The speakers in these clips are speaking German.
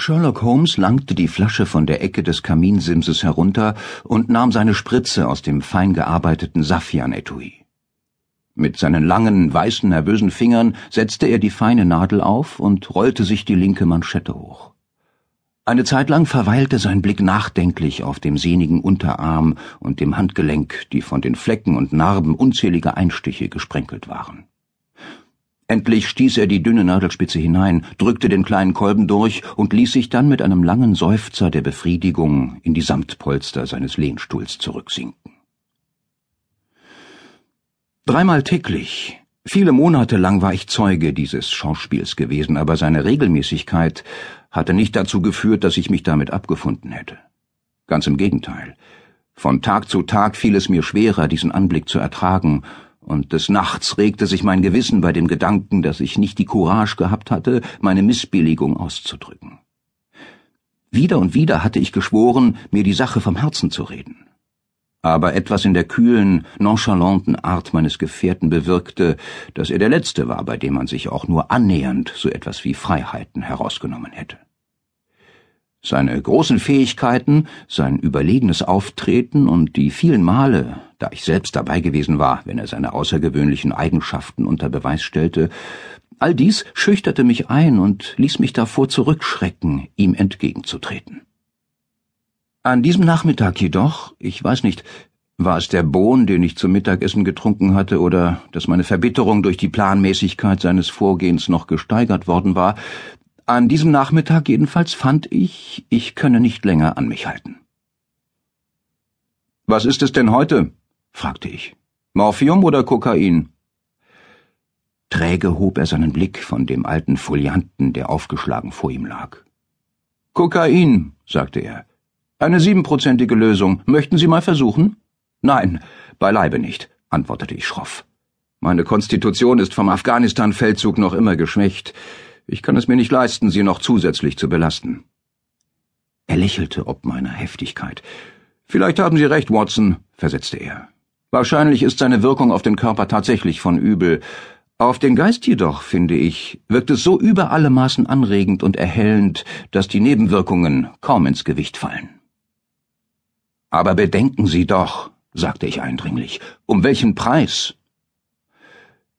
Sherlock Holmes langte die Flasche von der Ecke des Kaminsimses herunter und nahm seine Spritze aus dem fein gearbeiteten Saffian-Etui. Mit seinen langen, weißen, nervösen Fingern setzte er die feine Nadel auf und rollte sich die linke Manschette hoch. Eine Zeit lang verweilte sein Blick nachdenklich auf dem sehnigen Unterarm und dem Handgelenk, die von den Flecken und Narben unzähliger Einstiche gesprenkelt waren. Endlich stieß er die dünne Nadelspitze hinein, drückte den kleinen Kolben durch und ließ sich dann mit einem langen Seufzer der Befriedigung in die Samtpolster seines Lehnstuhls zurücksinken. Dreimal täglich, viele Monate lang war ich Zeuge dieses Schauspiels gewesen, aber seine Regelmäßigkeit hatte nicht dazu geführt, dass ich mich damit abgefunden hätte. Ganz im Gegenteil. Von Tag zu Tag fiel es mir schwerer, diesen Anblick zu ertragen, und des Nachts regte sich mein Gewissen bei dem Gedanken, dass ich nicht die Courage gehabt hatte, meine Missbilligung auszudrücken. Wieder und wieder hatte ich geschworen, mir die Sache vom Herzen zu reden. Aber etwas in der kühlen, nonchalanten Art meines Gefährten bewirkte, dass er der Letzte war, bei dem man sich auch nur annähernd so etwas wie Freiheiten herausgenommen hätte. Seine großen Fähigkeiten, sein überlegenes Auftreten und die vielen Male, da ich selbst dabei gewesen war, wenn er seine außergewöhnlichen Eigenschaften unter Beweis stellte, all dies schüchterte mich ein und ließ mich davor zurückschrecken, ihm entgegenzutreten. An diesem Nachmittag jedoch, ich weiß nicht, war es der Bohn, den ich zum Mittagessen getrunken hatte, oder dass meine Verbitterung durch die Planmäßigkeit seines Vorgehens noch gesteigert worden war, an diesem Nachmittag jedenfalls fand ich, ich könne nicht länger an mich halten. Was ist es denn heute? fragte ich. Morphium oder Kokain? Träge hob er seinen Blick von dem alten Folianten, der aufgeschlagen vor ihm lag. Kokain, sagte er. Eine siebenprozentige Lösung. Möchten Sie mal versuchen? Nein, beileibe nicht, antwortete ich schroff. Meine Konstitution ist vom Afghanistan-Feldzug noch immer geschwächt. Ich kann es mir nicht leisten, Sie noch zusätzlich zu belasten. Er lächelte ob meiner Heftigkeit. Vielleicht haben Sie recht, Watson, versetzte er. Wahrscheinlich ist seine Wirkung auf den Körper tatsächlich von übel. Auf den Geist jedoch, finde ich, wirkt es so über alle Maßen anregend und erhellend, dass die Nebenwirkungen kaum ins Gewicht fallen. Aber bedenken Sie doch, sagte ich eindringlich, um welchen Preis?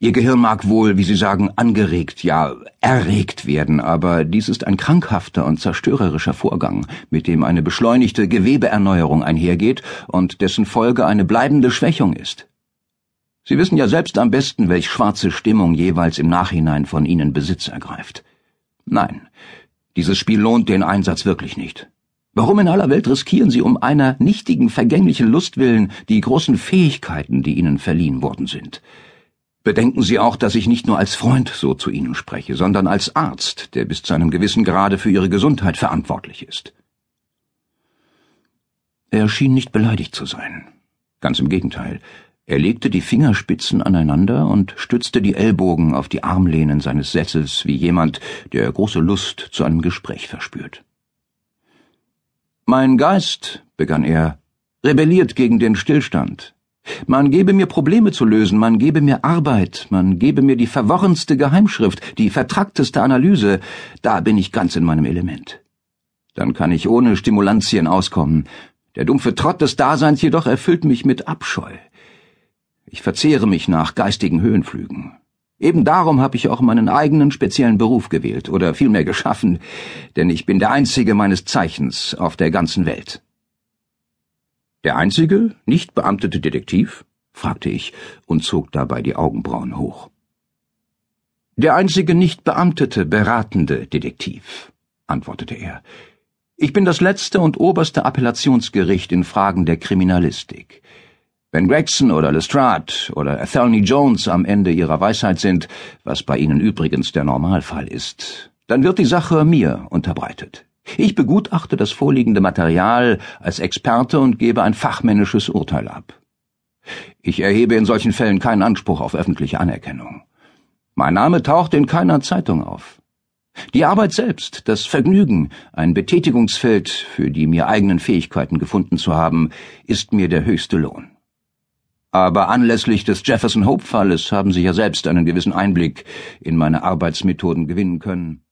Ihr Gehirn mag wohl, wie Sie sagen, angeregt, ja erregt werden, aber dies ist ein krankhafter und zerstörerischer Vorgang, mit dem eine beschleunigte Gewebeerneuerung einhergeht und dessen Folge eine bleibende Schwächung ist. Sie wissen ja selbst am besten, welch schwarze Stimmung jeweils im Nachhinein von Ihnen Besitz ergreift. Nein, dieses Spiel lohnt den Einsatz wirklich nicht. Warum in aller Welt riskieren Sie um einer nichtigen, vergänglichen Lust willen die großen Fähigkeiten, die Ihnen verliehen worden sind? Bedenken Sie auch, dass ich nicht nur als Freund so zu Ihnen spreche, sondern als Arzt, der bis zu einem gewissen Grade für Ihre Gesundheit verantwortlich ist. Er schien nicht beleidigt zu sein. Ganz im Gegenteil. Er legte die Fingerspitzen aneinander und stützte die Ellbogen auf die Armlehnen seines Sessels wie jemand, der große Lust zu einem Gespräch verspürt. Mein Geist, begann er, rebelliert gegen den Stillstand. Man gebe mir Probleme zu lösen, man gebe mir Arbeit, man gebe mir die verworrenste Geheimschrift, die vertrackteste Analyse, da bin ich ganz in meinem Element. Dann kann ich ohne Stimulantien auskommen. Der dumpfe Trott des Daseins jedoch erfüllt mich mit Abscheu. Ich verzehre mich nach geistigen Höhenflügen. Eben darum habe ich auch meinen eigenen speziellen Beruf gewählt, oder vielmehr geschaffen, denn ich bin der einzige meines Zeichens auf der ganzen Welt. Der einzige, nicht beamtete Detektiv? fragte ich und zog dabei die Augenbrauen hoch. Der einzige nicht beamtete, beratende Detektiv, antwortete er. Ich bin das letzte und oberste Appellationsgericht in Fragen der Kriminalistik. Wenn Gregson oder Lestrade oder Athelney Jones am Ende ihrer Weisheit sind, was bei ihnen übrigens der Normalfall ist, dann wird die Sache mir unterbreitet. Ich begutachte das vorliegende Material als Experte und gebe ein fachmännisches Urteil ab. Ich erhebe in solchen Fällen keinen Anspruch auf öffentliche Anerkennung. Mein Name taucht in keiner Zeitung auf. Die Arbeit selbst, das Vergnügen, ein Betätigungsfeld, für die mir eigenen Fähigkeiten gefunden zu haben, ist mir der höchste Lohn. Aber anlässlich des Jefferson Hope Falles haben Sie ja selbst einen gewissen Einblick in meine Arbeitsmethoden gewinnen können.